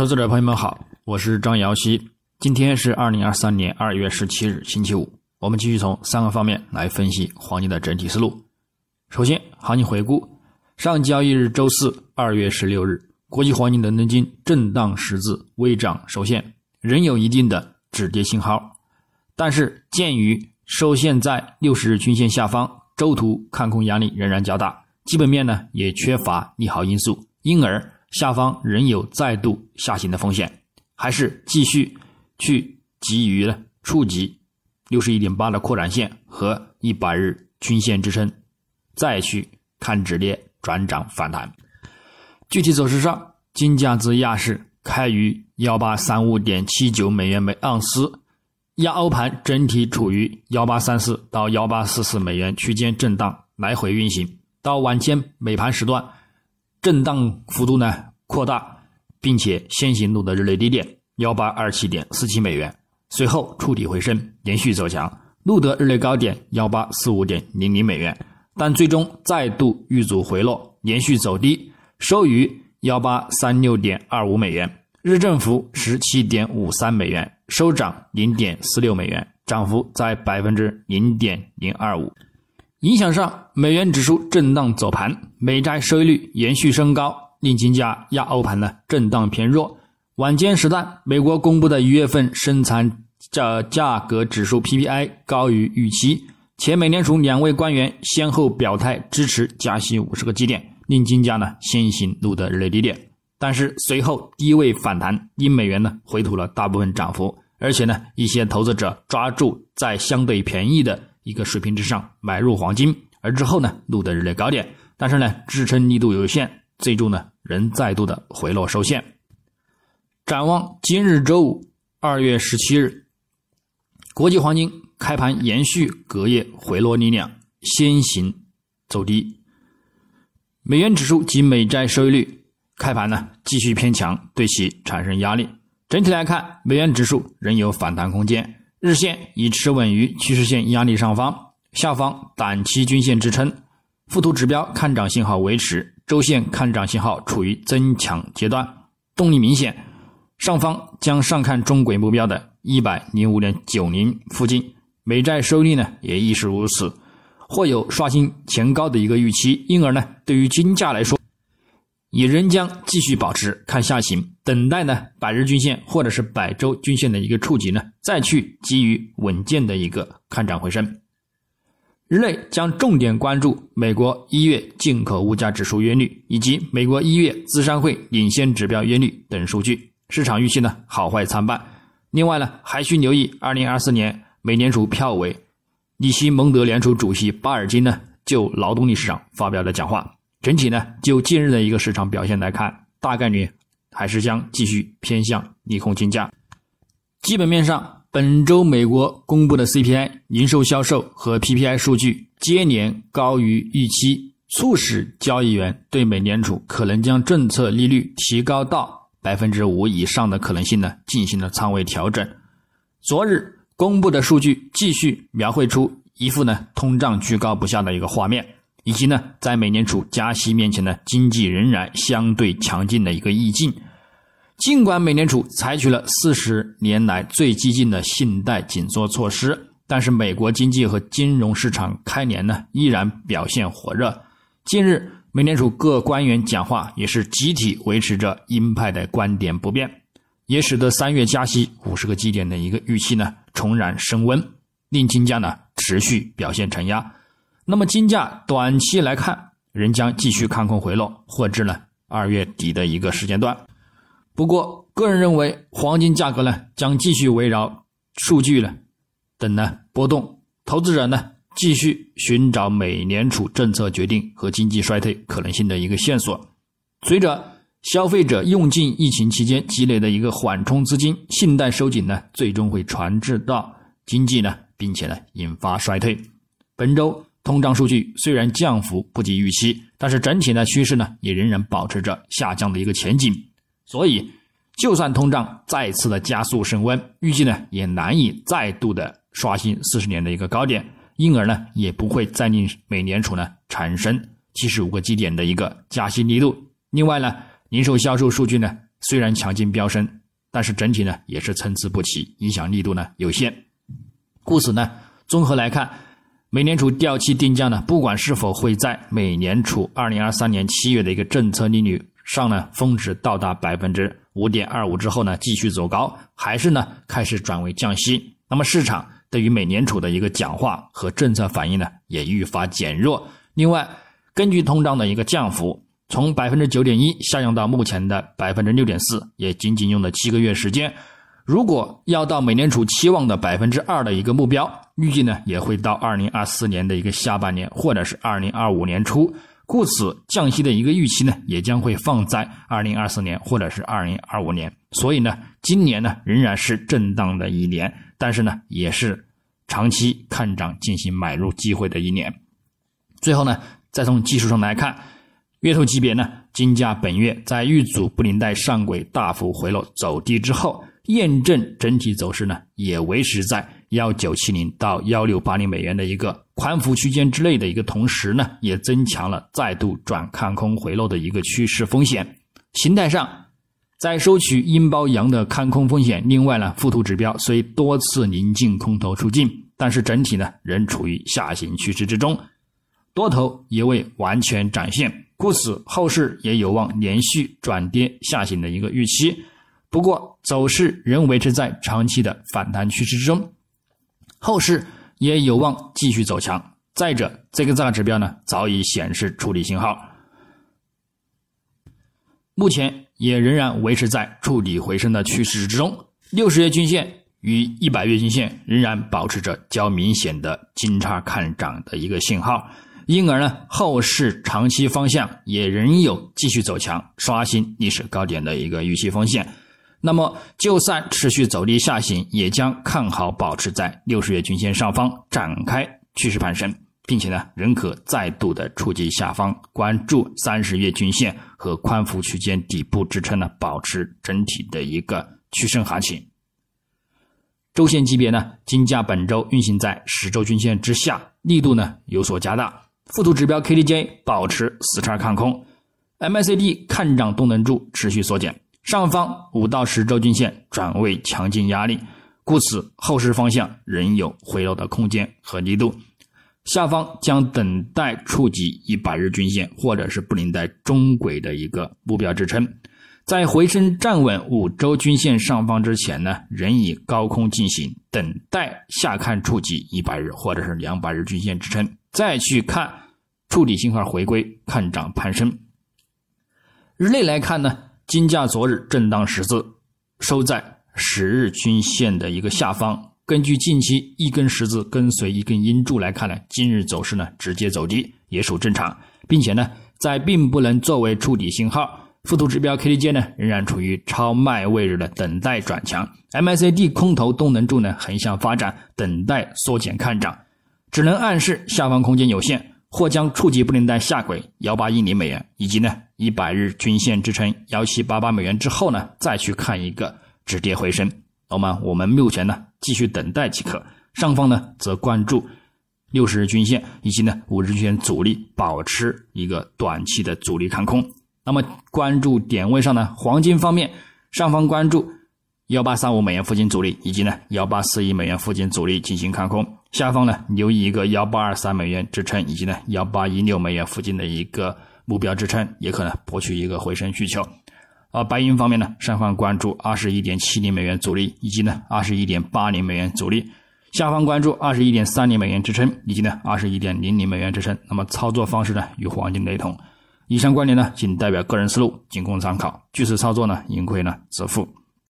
投资者朋友们好，我是张瑶希。今天是二零二三年二月十七日，星期五。我们继续从三个方面来分析黄金的整体思路。首先，行情回顾：上交易日周四二月十六日，国际黄金伦敦金震荡十字微涨收线，仍有一定的止跌信号。但是，鉴于收线在六十日均线下方，周图看空压力仍然较大，基本面呢也缺乏利好因素，因而。下方仍有再度下行的风险，还是继续去急于触及六十一点八的扩展线和一百日均线支撑，再去看止跌转涨反弹。具体走势上，金价自亚市开于幺八三五点七九美元每盎司，亚欧盘整体处于幺八三四到幺八四四美元区间震荡来回运行，到晚间美盘时段。震荡幅度呢扩大，并且先行录得日内低点幺八二七点四七美元，随后触底回升，连续走强，录得日内高点幺八四五点零零美元，但最终再度遇阻回落，连续走低，收于幺八三六点二五美元，日振幅十七点五三美元，收涨零点四六美元，涨幅在百分之零点零二五。影响上，美元指数震荡走盘，美债收益率延续升高，令金价亚欧盘呢震荡偏弱。晚间时段，美国公布的一月份生产价价格指数 PPI 高于预期，且美联储两位官员先后表态支持加息五十个基点，令金价呢先行录得日内低点。但是随后低位反弹，因美元呢回吐了大部分涨幅，而且呢一些投资者抓住在相对便宜的。一个水平之上买入黄金，而之后呢录得日内高点，但是呢支撑力度有限，最终呢仍再度的回落收线。展望今日周五二月十七日，国际黄金开盘延续隔夜回落力量，先行走低。美元指数及美债收益率开盘呢继续偏强，对其产生压力。整体来看，美元指数仍有反弹空间。日线已持稳于趋势线压力上方，下方短期均线支撑，附图指标看涨信号维持，周线看涨信号处于增强阶段，动力明显。上方将上看中轨目标的一百零五点九零附近，美债收益呢也亦是如此，或有刷新前高的一个预期，因而呢，对于金价来说。也仍将继续保持看下行，等待呢百日均线或者是百周均线的一个触及呢，再去基于稳健的一个看涨回升。日内将重点关注美国一月进口物价指数月率以及美国一月资商会领先指标月率等数据，市场预期呢好坏参半。另外呢，还需留意二零二四年美联储票委里希蒙德联储主席巴尔金呢就劳动力市场发表的讲话。整体呢，就近日的一个市场表现来看，大概率还是将继续偏向利空金价。基本面上，本周美国公布的 CPI、零售销售和 PPI 数据接连高于预期，促使交易员对美联储可能将政策利率提高到百分之五以上的可能性呢进行了仓位调整。昨日公布的数据继续描绘出一副呢通胀居高不下的一个画面。以及呢，在美联储加息面前呢，经济仍然相对强劲的一个意境。尽管美联储采取了四十年来最激进的信贷紧缩措施，但是美国经济和金融市场开年呢依然表现火热。近日，美联储各官员讲话也是集体维持着鹰派的观点不变，也使得三月加息五十个基点的一个预期呢重燃升温，令金价呢持续表现承压。那么金价短期来看，仍将继续看空回落，或至呢二月底的一个时间段。不过，个人认为黄金价格呢将继续围绕数据呢等呢波动，投资者呢继续寻找美联储政策决定和经济衰退可能性的一个线索。随着消费者用尽疫情期间积累的一个缓冲资金，信贷收紧呢最终会传至到经济呢，并且呢引发衰退。本周。通胀数据虽然降幅不及预期，但是整体的趋势呢也仍然保持着下降的一个前景。所以，就算通胀再次的加速升温，预计呢也难以再度的刷新四十年的一个高点，因而呢也不会再令美联储呢产生七十五个基点的一个加息力度。另外呢，零售销售数据呢虽然强劲飙升，但是整体呢也是参差不齐，影响力度呢有限。故此呢，综合来看，美联储掉期定价呢，不管是否会在美联储二零二三年七月的一个政策利率上呢峰值到达百分之五点二五之后呢继续走高，还是呢开始转为降息，那么市场对于美联储的一个讲话和政策反应呢也愈发减弱。另外，根据通胀的一个降幅。从百分之九点一下降到目前的百分之六点四，也仅仅用了七个月时间。如果要到美联储期望的百分之二的一个目标，预计呢也会到二零二四年的一个下半年，或者是二零二五年初。故此，降息的一个预期呢，也将会放在二零二四年或者是二零二五年。所以呢，今年呢仍然是震荡的一年，但是呢，也是长期看涨进行买入机会的一年。最后呢，再从技术上来看。月头级别呢，金价本月在遇阻布林带上轨大幅回落走低之后，验证整体走势呢也维持在幺九七零到幺六八零美元的一个宽幅区间之内的一个同时呢，也增强了再度转看空回落的一个趋势风险。形态上，在收取阴包阳的看空风险。另外呢，附图指标虽多次临近空头出境，但是整体呢仍处于下行趋势之中，多头也未完全展现。故此，后市也有望连续转跌下行的一个预期。不过，走势仍维持在长期的反弹趋势之中，后市也有望继续走强。再者，这个大指标呢早已显示触底信号，目前也仍然维持在触底回升的趋势之中。六十月均线与一百月均线仍然保持着较明显的金叉看涨的一个信号。因而呢，后市长期方向也仍有继续走强、刷新历史高点的一个预期风险。那么，就算持续走低下行，也将看好保持在六十月均线上方展开趋势攀升，并且呢，仍可再度的触及下方，关注三十月均线和宽幅区间底部支撑呢，保持整体的一个趋升行情。周线级别呢，金价本周运行在十周均线之下，力度呢有所加大。附图指标 KDJ 保持死叉看空，MACD 看涨动能柱持续缩减，上方五到十周均线转为强劲压力，故此后市方向仍有回落的空间和力度，下方将等待触及一百日均线或者是布林带中轨的一个目标支撑，在回升站稳五周均线上方之前呢，仍以高空进行，等待下看触及一百日或者是两百日均线支撑。再去看触底信号回归，看涨攀升。日内来看呢，金价昨日震荡十字，收在十日均线的一个下方。根据近期一根十字跟随一根阴柱来看呢，今日走势呢直接走低也属正常，并且呢，在并不能作为触底信号。附图指标 KDJ 呢仍然处于超卖位置的等待转强，MACD 空头动能柱呢横向发展，等待缩减看涨。只能暗示下方空间有限，或将触及布林带下轨幺八一零美元，以及呢一百日均线支撑幺七八八美元之后呢，再去看一个止跌回升。那么我们目前呢继续等待即可。上方呢则关注六十日均线以及呢五日均线阻力，保持一个短期的阻力看空。那么关注点位上呢，黄金方面上方关注幺八三五美元附近阻力，以及呢幺八四一美元附近阻力进行看空。下方呢留意一个幺八二三美元支撑，以及呢幺八一六美元附近的一个目标支撑，也可能博取一个回升需求。而白银方面呢，上方关注二十一点七零美元阻力，以及呢二十一点八零美元阻力；下方关注二十一点三零美元支撑，以及呢二十一点零零美元支撑。那么操作方式呢与黄金雷同。以上观点呢仅代表个人思路，仅供参考。据此操作呢盈亏呢自负。